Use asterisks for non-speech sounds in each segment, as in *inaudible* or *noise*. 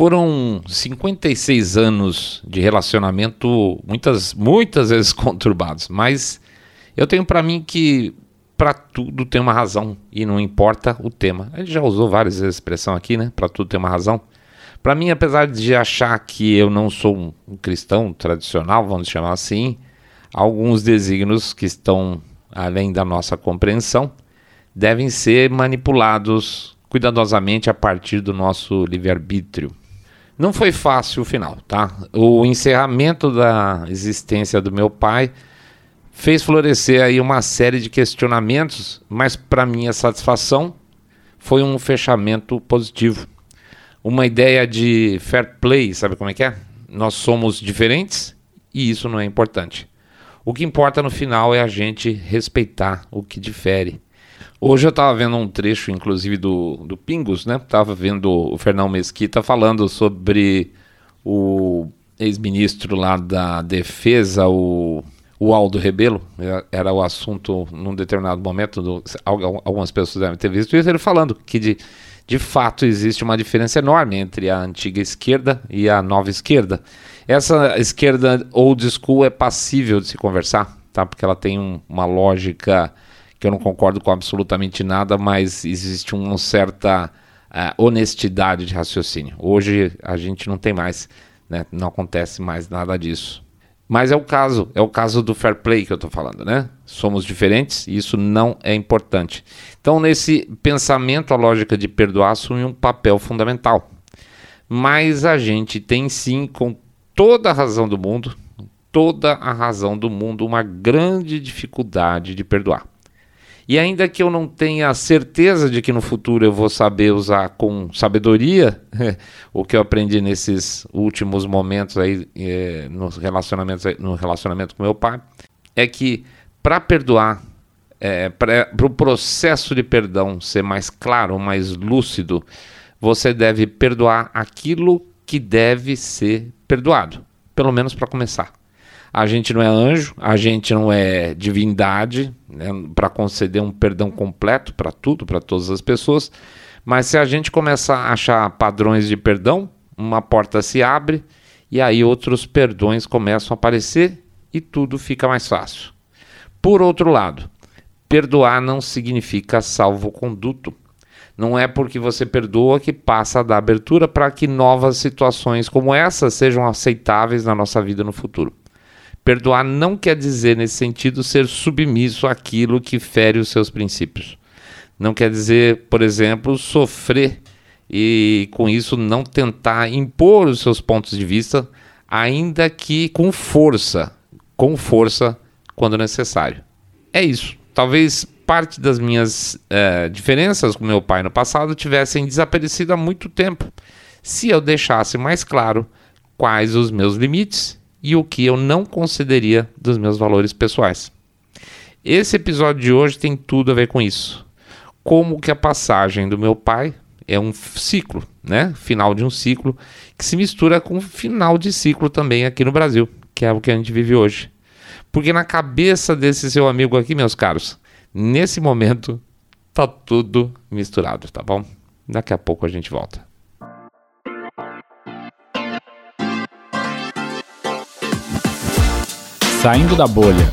Foram 56 anos de relacionamento, muitas, muitas vezes *laughs* conturbados, mas eu tenho para mim que para tudo tem uma razão e não importa o tema. Gente já usou várias vezes a expressão aqui, né? Para tudo tem uma razão. Para mim, apesar de achar que eu não sou um cristão tradicional, vamos chamar assim, alguns desígnios que estão além da nossa compreensão devem ser manipulados cuidadosamente a partir do nosso livre-arbítrio. Não foi fácil o final, tá? O encerramento da existência do meu pai fez florescer aí uma série de questionamentos, mas para minha satisfação foi um fechamento positivo. Uma ideia de fair play, sabe como é que é? Nós somos diferentes e isso não é importante. O que importa no final é a gente respeitar o que difere. Hoje eu estava vendo um trecho, inclusive, do, do Pingos, né? Estava vendo o Fernão Mesquita falando sobre o ex-ministro lá da Defesa, o, o Aldo Rebelo, era o assunto num determinado momento, do, algumas pessoas devem ter visto isso, ele falando que de, de fato existe uma diferença enorme entre a antiga esquerda e a nova esquerda. Essa esquerda old school é passível de se conversar, tá? Porque ela tem um, uma lógica que eu não concordo com absolutamente nada, mas existe uma certa uh, honestidade de raciocínio. Hoje a gente não tem mais, né? não acontece mais nada disso. Mas é o caso, é o caso do fair play que eu estou falando, né? Somos diferentes e isso não é importante. Então, nesse pensamento, a lógica de perdoar assume um papel fundamental. Mas a gente tem sim, com toda a razão do mundo, toda a razão do mundo, uma grande dificuldade de perdoar. E ainda que eu não tenha certeza de que no futuro eu vou saber usar com sabedoria *laughs* o que eu aprendi nesses últimos momentos aí é, nos relacionamentos, no relacionamento com meu pai, é que para perdoar, é, para o processo de perdão ser mais claro, mais lúcido, você deve perdoar aquilo que deve ser perdoado, pelo menos para começar. A gente não é anjo, a gente não é divindade né, para conceder um perdão completo para tudo, para todas as pessoas. Mas se a gente começar a achar padrões de perdão, uma porta se abre e aí outros perdões começam a aparecer e tudo fica mais fácil. Por outro lado, perdoar não significa salvo-conduto. Não é porque você perdoa que passa a dar abertura para que novas situações como essa sejam aceitáveis na nossa vida no futuro. Perdoar não quer dizer, nesse sentido, ser submisso àquilo que fere os seus princípios. Não quer dizer, por exemplo, sofrer e com isso não tentar impor os seus pontos de vista, ainda que com força, com força quando necessário. É isso. Talvez parte das minhas é, diferenças com meu pai no passado tivessem desaparecido há muito tempo, se eu deixasse mais claro quais os meus limites e o que eu não concederia dos meus valores pessoais. Esse episódio de hoje tem tudo a ver com isso. Como que a passagem do meu pai é um ciclo, né? Final de um ciclo que se mistura com o final de ciclo também aqui no Brasil, que é o que a gente vive hoje. Porque na cabeça desse seu amigo aqui, meus caros, nesse momento tá tudo misturado, tá bom? Daqui a pouco a gente volta. Saindo da bolha.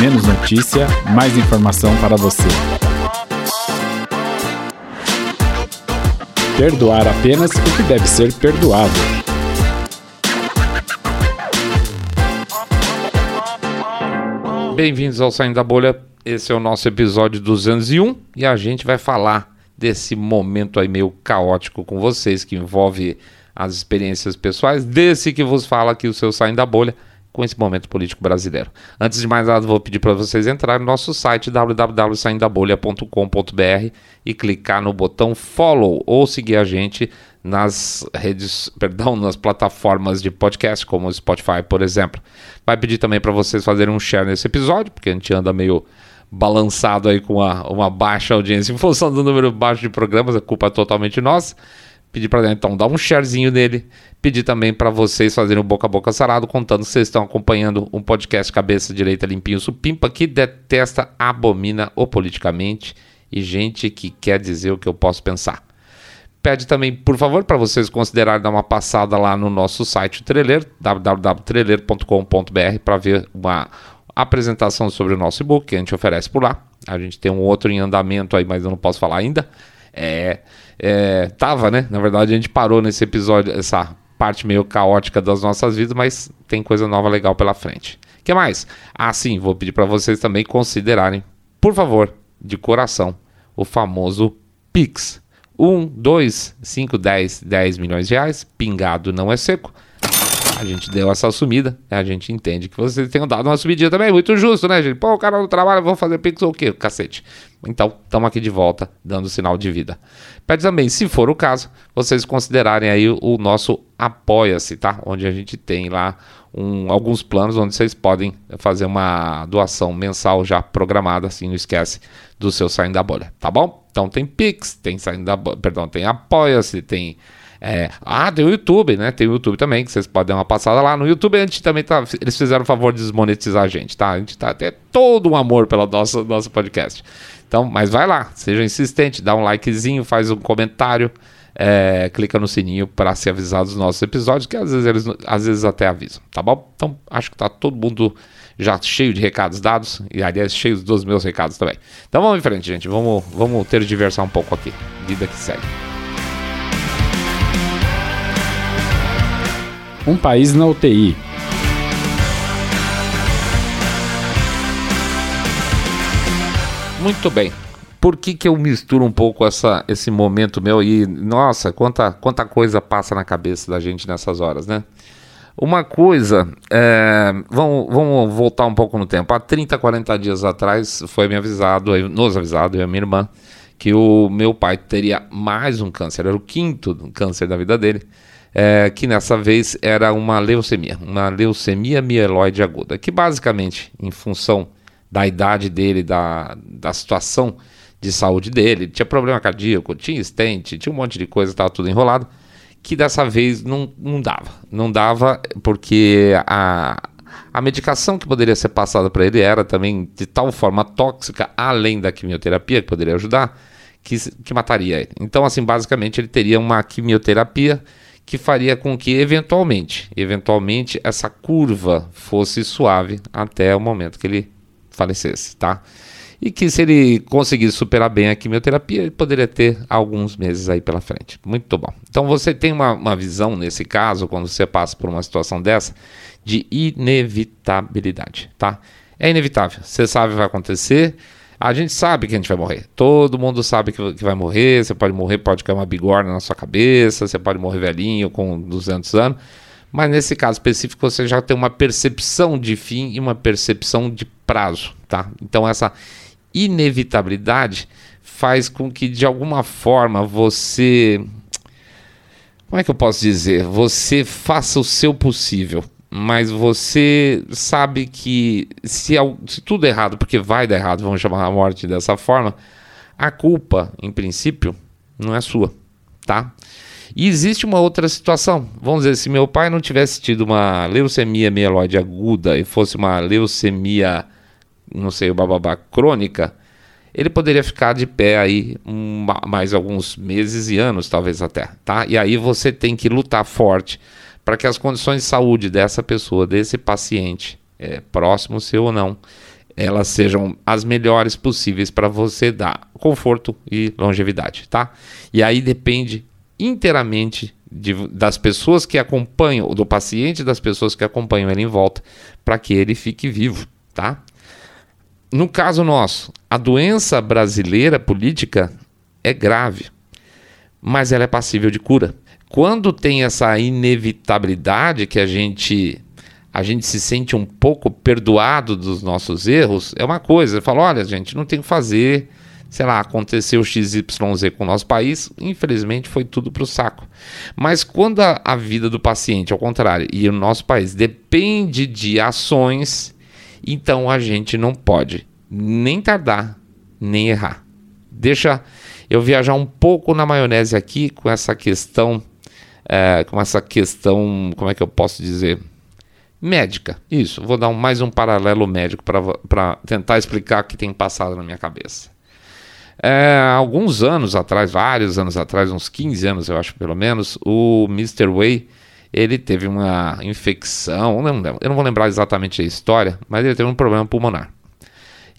Menos notícia, mais informação para você. Perdoar apenas o que deve ser perdoado. Bem-vindos ao Saindo da Bolha. Esse é o nosso episódio 201 e a gente vai falar desse momento aí meio caótico com vocês que envolve as experiências pessoais desse que vos fala aqui o seu Saindo da Bolha com esse momento político brasileiro. Antes de mais nada, vou pedir para vocês entrarem no nosso site www.saindabolha.com.br e clicar no botão follow ou seguir a gente nas redes, perdão, nas plataformas de podcast como o Spotify, por exemplo. Vai pedir também para vocês fazerem um share nesse episódio, porque a gente anda meio balançado aí com uma, uma baixa audiência *laughs* em função do número baixo de programas, a culpa é totalmente nossa. Pedir para então dar um sharezinho nele. Pedir também para vocês fazerem o boca a boca sarado, contando que vocês estão acompanhando um podcast cabeça direita limpinho supimpa que detesta, abomina o politicamente e gente que quer dizer o que eu posso pensar. Pede também, por favor, para vocês considerarem dar uma passada lá no nosso site, o Trailer, www.trailer.com.br, para ver uma apresentação sobre o nosso e-book que a gente oferece por lá. A gente tem um outro em andamento aí, mas eu não posso falar ainda. É, é, tava, né? Na verdade, a gente parou nesse episódio, essa parte meio caótica das nossas vidas, mas tem coisa nova legal pela frente. que mais? Ah, sim, vou pedir para vocês também considerarem, por favor, de coração, o famoso Pix. 1, 2, 5, 10, 10 milhões de reais, pingado não é seco. A gente deu essa sumida, a gente entende que vocês tenham dado uma subidinha também, muito justo, né, gente? Pô, o cara não trabalha, vou fazer Pix ou o quê? Cacete. Então, estamos aqui de volta, dando sinal de vida. Pede também, se for o caso, vocês considerarem aí o nosso Apoia-se, tá? Onde a gente tem lá um, alguns planos onde vocês podem fazer uma doação mensal já programada, assim, não esquece do seu Saindo da Bolha, tá bom? Então tem Pix, tem Saindo da Bolha, perdão, tem Apoia-se, tem... É, ah, tem o YouTube, né? Tem o YouTube também, que vocês podem dar uma passada lá. No YouTube a gente também tá. Eles fizeram o favor de desmonetizar a gente, tá? A gente tá até todo um amor pelo nosso, nosso podcast. Então, mas vai lá, seja insistente, dá um likezinho, faz um comentário, é, clica no sininho para ser avisado dos nossos episódios, que às vezes eles às vezes até avisam, tá bom? Então, acho que tá todo mundo já cheio de recados dados e aliás cheio dos meus recados também. Então vamos em frente, gente. Vamos, vamos ter diversão um pouco aqui. Vida que segue. Um país na UTI. Muito bem. Por que, que eu misturo um pouco essa, esse momento meu e, nossa, quanta, quanta coisa passa na cabeça da gente nessas horas, né? Uma coisa, é, vamos, vamos voltar um pouco no tempo. Há 30, 40 dias atrás foi me avisado, nos avisado, eu e a minha irmã, que o meu pai teria mais um câncer, era o quinto câncer da vida dele, é, que nessa vez era uma leucemia, uma leucemia mieloide aguda, que basicamente, em função da idade dele, da, da situação de saúde dele. Tinha problema cardíaco, tinha estente, tinha um monte de coisa, estava tudo enrolado. Que dessa vez não, não dava. Não dava porque a, a medicação que poderia ser passada para ele era também de tal forma tóxica, além da quimioterapia, que poderia ajudar, que, que mataria ele. Então, assim, basicamente ele teria uma quimioterapia que faria com que eventualmente, eventualmente essa curva fosse suave até o momento que ele falecesse, tá? E que se ele conseguisse superar bem a quimioterapia, ele poderia ter alguns meses aí pela frente. Muito bom. Então você tem uma, uma visão nesse caso, quando você passa por uma situação dessa, de inevitabilidade, tá? É inevitável. Você sabe o que vai acontecer. A gente sabe que a gente vai morrer. Todo mundo sabe que, vai morrer. Você pode morrer, pode cair uma bigorna na sua cabeça. Você pode morrer velhinho com 200 anos mas nesse caso específico você já tem uma percepção de fim e uma percepção de prazo, tá? Então essa inevitabilidade faz com que de alguma forma você como é que eu posso dizer? Você faça o seu possível, mas você sabe que se, se tudo é errado, porque vai dar errado, vamos chamar a morte dessa forma, a culpa, em princípio, não é sua, tá? E existe uma outra situação. Vamos dizer, se meu pai não tivesse tido uma leucemia mieloide aguda e fosse uma leucemia, não sei, bababá, crônica, ele poderia ficar de pé aí mais alguns meses e anos, talvez até, tá? E aí você tem que lutar forte para que as condições de saúde dessa pessoa, desse paciente, é, próximo seu ou não, elas sejam as melhores possíveis para você dar conforto e longevidade, tá? E aí depende inteiramente de, das pessoas que acompanham, do paciente das pessoas que acompanham ele em volta, para que ele fique vivo, tá? No caso nosso, a doença brasileira política é grave, mas ela é passível de cura. Quando tem essa inevitabilidade que a gente a gente se sente um pouco perdoado dos nossos erros, é uma coisa. Fala, olha, gente, não tem o que fazer sei lá, aconteceu XYZ com o nosso país, infelizmente foi tudo para o saco. Mas quando a, a, vida do paciente, ao contrário, e o nosso país depende de ações, então a gente não pode nem tardar, nem errar. Deixa eu viajar um pouco na maionese aqui com essa questão, é, com essa questão, como é que eu posso dizer? Médica, isso. Vou dar um, mais um paralelo médico para tentar explicar o que tem passado na minha cabeça. É, alguns anos atrás, vários anos atrás, uns 15 anos eu acho pelo menos, o Mr. Way ele teve uma infecção, eu não vou lembrar exatamente a história, mas ele teve um problema pulmonar.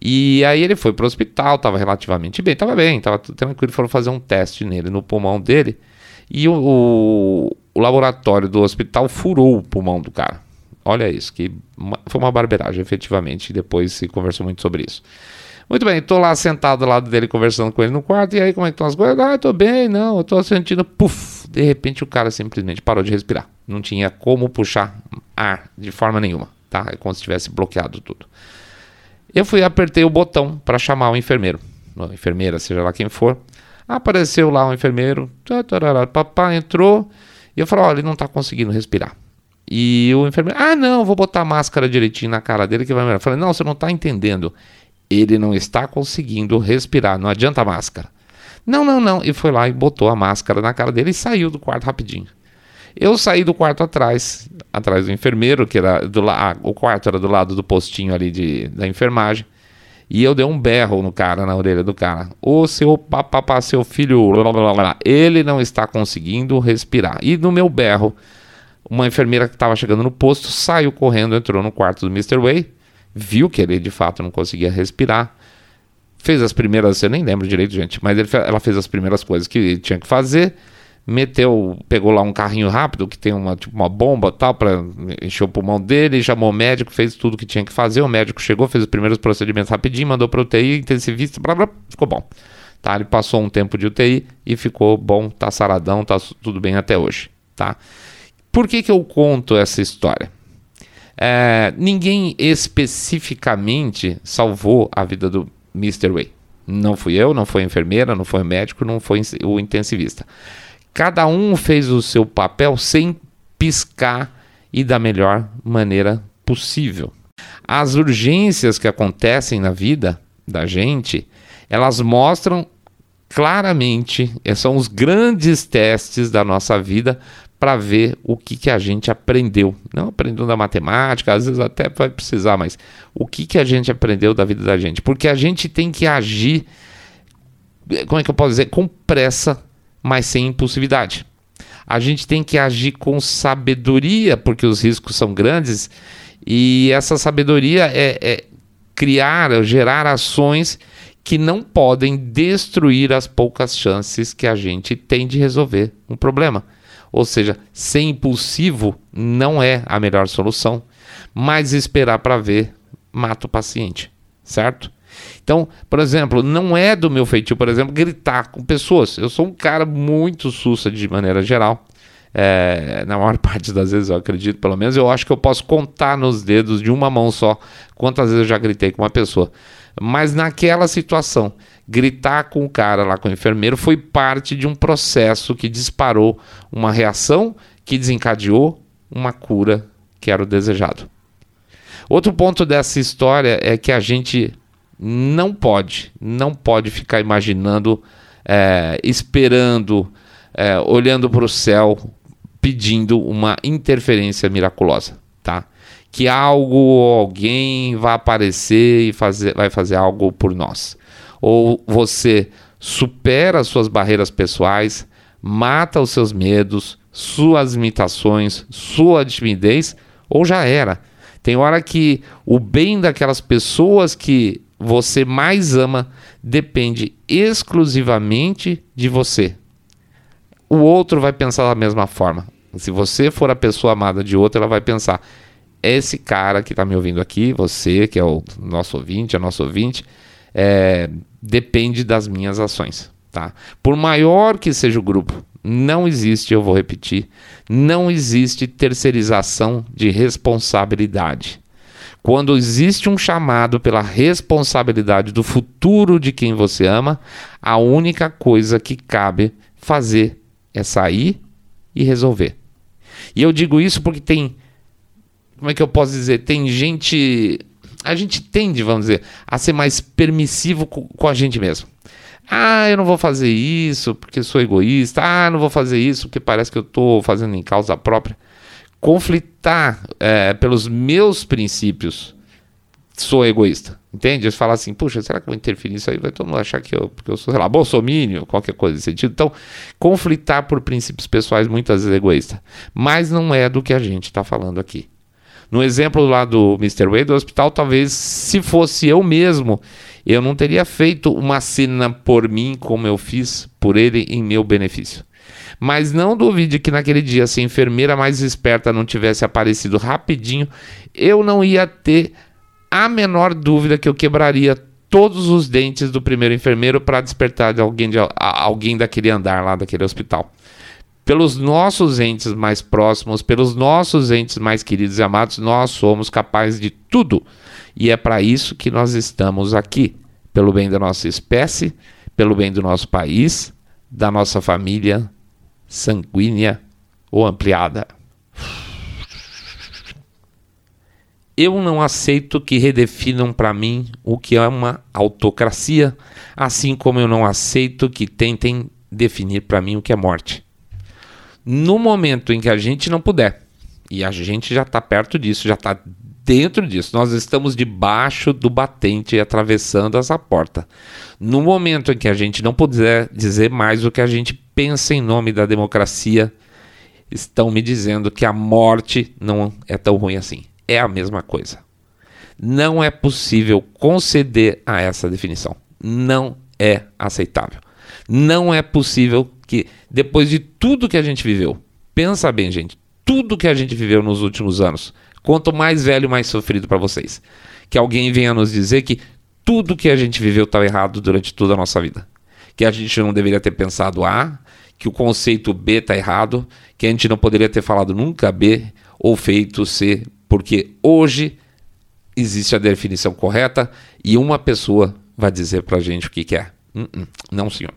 E aí ele foi para o hospital, estava relativamente bem, estava bem, estava tranquilo, foram fazer um teste nele, no pulmão dele, e o, o, o, laboratório do hospital furou o pulmão do cara. Olha isso, que uma, foi uma barbeiragem, efetivamente, depois se conversou muito sobre isso. Muito bem, estou lá sentado ao lado dele conversando com ele no quarto, e aí como é que estão as coisas? Ah, estou bem, não, estou sentindo, puf, de repente o cara simplesmente parou de respirar. Não tinha como puxar ar de forma nenhuma, tá? É como se tivesse bloqueado tudo. Eu fui apertei o botão para chamar o enfermeiro, enfermeira, seja lá quem for. Apareceu lá o enfermeiro, papai entrou, e eu falei, olha, ele não está conseguindo respirar. E o enfermeiro, ah, não, vou botar máscara direitinho na cara dele que vai melhorar. Eu falei, não, você não está entendendo. Ele não está conseguindo respirar, não adianta a máscara. Não, não, não. E foi lá e botou a máscara na cara dele e saiu do quarto rapidinho. Eu saí do quarto atrás, atrás do enfermeiro, que era do lado, o quarto era do lado do postinho ali de, da enfermagem. E eu dei um berro no cara, na orelha do cara. Ô seu papapá, seu filho, blá, blá, blá, ele não está conseguindo respirar. E no meu berro, uma enfermeira que estava chegando no posto saiu correndo, entrou no quarto do Mr. Way, viu que ele de fato não conseguia respirar fez as primeiras, eu nem lembro direito, gente, mas ele, ela fez as primeiras coisas que tinha que fazer, meteu, pegou lá um carrinho rápido que tem uma, tipo, uma bomba tal para encher o pulmão dele, chamou o médico, fez tudo que tinha que fazer, o médico chegou, fez os primeiros procedimentos rapidinho, mandou para UTI, intensivista, blá, blá, ficou bom. Tá, ele passou um tempo de UTI e ficou bom, tá saradão, tá tudo bem até hoje, tá? Por que que eu conto essa história? É, ninguém especificamente salvou a vida do Mr. Way. Não fui eu, não foi a enfermeira, não foi o médico, não foi o intensivista. Cada um fez o seu papel sem piscar e da melhor maneira possível. As urgências que acontecem na vida da gente, elas mostram claramente, são os grandes testes da nossa vida para ver o que, que a gente aprendeu. Não aprendeu da matemática, às vezes até vai precisar, mas o que, que a gente aprendeu da vida da gente. Porque a gente tem que agir, como é que eu posso dizer, com pressa, mas sem impulsividade. A gente tem que agir com sabedoria, porque os riscos são grandes, e essa sabedoria é, é criar, gerar ações que não podem destruir as poucas chances que a gente tem de resolver um problema. Ou seja, ser impulsivo não é a melhor solução, mas esperar para ver mata o paciente, certo? Então, por exemplo, não é do meu feitio, por exemplo, gritar com pessoas. Eu sou um cara muito sussa de maneira geral. É, na maior *laughs* parte das vezes, eu acredito, pelo menos, eu acho que eu posso contar nos dedos de uma mão só quantas vezes eu já gritei com uma pessoa. Mas naquela situação, gritar com o cara lá com o enfermeiro foi parte de um processo que disparou uma reação que desencadeou uma cura que era o desejado. Outro ponto dessa história é que a gente não pode, não pode ficar imaginando, é, esperando, é, olhando para o céu, pedindo uma interferência miraculosa, tá? Que algo ou alguém vai aparecer e fazer, vai fazer algo por nós ou você supera suas barreiras pessoais, mata os seus medos, suas limitações, sua timidez, ou já era. Tem hora que o bem daquelas pessoas que você mais ama depende exclusivamente de você. O outro vai pensar da mesma forma. Se você for a pessoa amada de outro, ela vai pensar: esse cara que está me ouvindo aqui, você que é o nosso ouvinte, a nosso ouvinte, é, depende das minhas ações. Tá? Por maior que seja o grupo, não existe, eu vou repetir, não existe terceirização de responsabilidade. Quando existe um chamado pela responsabilidade do futuro de quem você ama, a única coisa que cabe fazer é sair e resolver. E eu digo isso porque tem. Como é que eu posso dizer? Tem gente a gente tende, vamos dizer, a ser mais permissivo com, a gente mesmo. Ah, eu não vou fazer isso porque sou egoísta. Ah, não vou fazer isso porque parece que eu estou fazendo em causa própria. Conflitar é, pelos meus princípios sou egoísta. Entende? Você fala assim, puxa, será que eu vou interferir nisso aí? Vai todo mundo achar que eu, porque eu sou, sei lá, bolsomínio, qualquer coisa nesse sentido. Então, conflitar por princípios pessoais muitas vezes é egoísta. Mas não é do que a gente está falando aqui. No exemplo lá do Mr. Way do hospital, talvez se fosse eu mesmo, eu não teria feito uma cena por mim como eu fiz por ele em meu benefício. Mas não duvide que naquele dia, se a enfermeira mais esperta não tivesse aparecido rapidinho, eu não ia ter a menor dúvida que eu quebraria todos os dentes do primeiro enfermeiro para despertar de alguém, de, alguém daquele andar lá daquele hospital pelos nossos entes mais próximos, pelos nossos entes mais queridos e amados, nós somos capazes de tudo. E é para isso que nós estamos aqui, pelo bem da nossa espécie, pelo bem do nosso país, da nossa família sanguínea ou ampliada. Eu não aceito que redefinam para mim o que é uma autocracia, assim como eu não aceito que tentem definir para mim o que é morte. No momento em que a gente não puder, e a gente já está perto disso, já está dentro disso, nós estamos debaixo do batente e atravessando essa porta. No momento em que a gente não puder dizer mais o que a gente pensa em nome da democracia, estão me dizendo que a morte não é tão ruim assim. É a mesma coisa. Não é possível conceder a essa definição. Não é aceitável. Não é possível que depois de tudo que a gente viveu, pensa bem, gente, tudo que a gente viveu nos últimos anos, quanto mais velho, mais sofrido para vocês. Que alguém venha nos dizer que tudo que a gente viveu estava errado durante toda a nossa vida. Que a gente não deveria ter pensado A, que o conceito B está errado, que a gente não poderia ter falado nunca B ou feito C, porque hoje existe a definição correta e uma pessoa vai dizer para a gente o que, que é. Hum, hum, não, senhor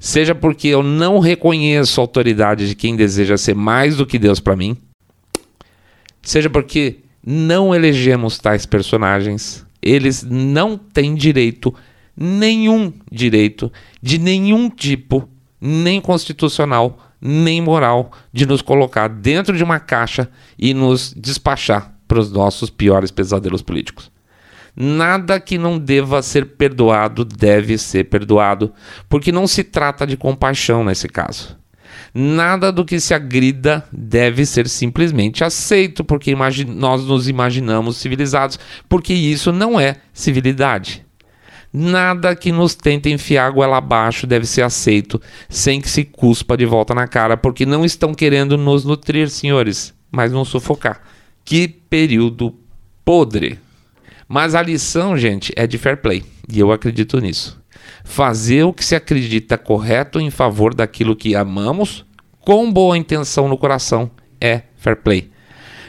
seja porque eu não reconheço a autoridade de quem deseja ser mais do que Deus para mim, seja porque não elegemos tais personagens, eles não têm direito, nenhum direito, de nenhum tipo, nem constitucional, nem moral, de nos colocar dentro de uma caixa e nos despachar para os nossos piores pesadelos políticos. Nada que não deva ser perdoado deve ser perdoado, porque não se trata de compaixão nesse caso. Nada do que se agrida deve ser simplesmente aceito, porque nós nos imaginamos civilizados, porque isso não é civilidade. Nada que nos tente enfiar goela abaixo deve ser aceito sem que se cuspa de volta na cara, porque não estão querendo nos nutrir, senhores, mas nos sufocar. Que período podre! Mas a lição, gente, é de fair play. E eu acredito nisso. Fazer o que se acredita correto em favor daquilo que amamos, com boa intenção no coração, é fair play.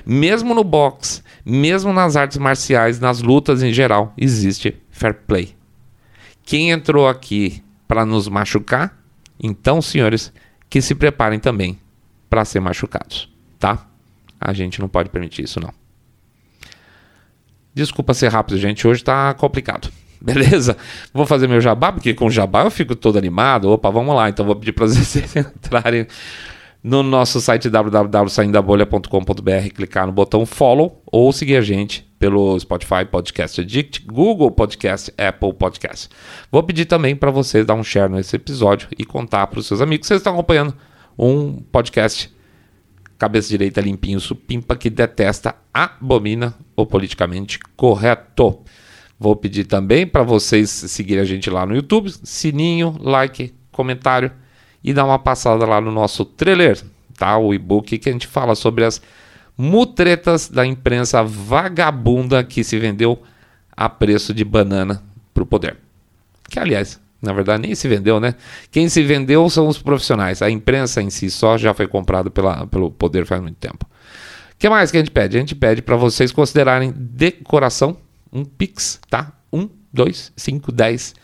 Mesmo no boxe, mesmo nas artes marciais, nas lutas em geral, existe fair play. Quem entrou aqui para nos machucar, então, senhores, que se preparem também para ser machucados, tá? A gente não pode permitir isso, não. Desculpa ser rápido, gente. Hoje tá complicado. *laughs* Beleza? Vou fazer meu jabá, porque com jabá eu fico todo animado. Opa, vamos lá. Então vou pedir para vocês *laughs* entrarem no nosso site www.saindabolha.com.br, clicar no botão follow ou seguir a gente pelo Spotify Podcast Addict, Google Podcast, Apple Podcast. Vou pedir também para vocês dar um share nesse episódio e contar para os seus amigos que vocês estão acompanhando um podcast cabeça direita limpinho, supimpa, que detesta, abomina o politicamente correto. Vou pedir também para vocês seguirem a gente lá no YouTube, sininho, like, comentário e dar uma passada lá no nosso trailer, tá? O e-book que a gente fala sobre as mutretas da imprensa vagabunda que se vendeu a preço de banana para o poder. Que, aliás, na verdade, nem se vendeu, né? Quem se vendeu são os profissionais. A imprensa em si só já foi comprada pela, pelo poder faz muito tempo. O que mais que a gente pede? A gente pede para vocês considerarem de coração um Pix, tá? Um, dois, cinco, dez,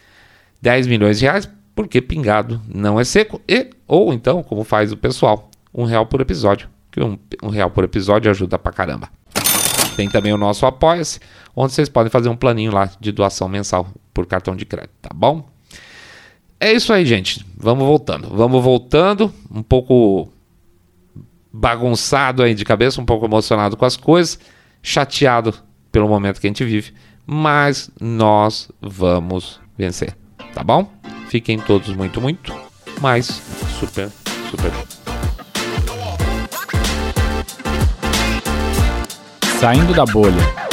dez milhões de reais, porque pingado não é seco. E, ou então, como faz o pessoal, um real por episódio. Que um, um real por episódio ajuda pra caramba. Tem também o nosso Apoia-se, onde vocês podem fazer um planinho lá de doação mensal por cartão de crédito, tá bom? É isso aí, gente. Vamos voltando. Vamos voltando. Um pouco bagunçado aí de cabeça, um pouco emocionado com as coisas, chateado pelo momento que a gente vive, mas nós vamos vencer, tá bom? Fiquem todos muito, muito, mais super, super. Saindo da bolha.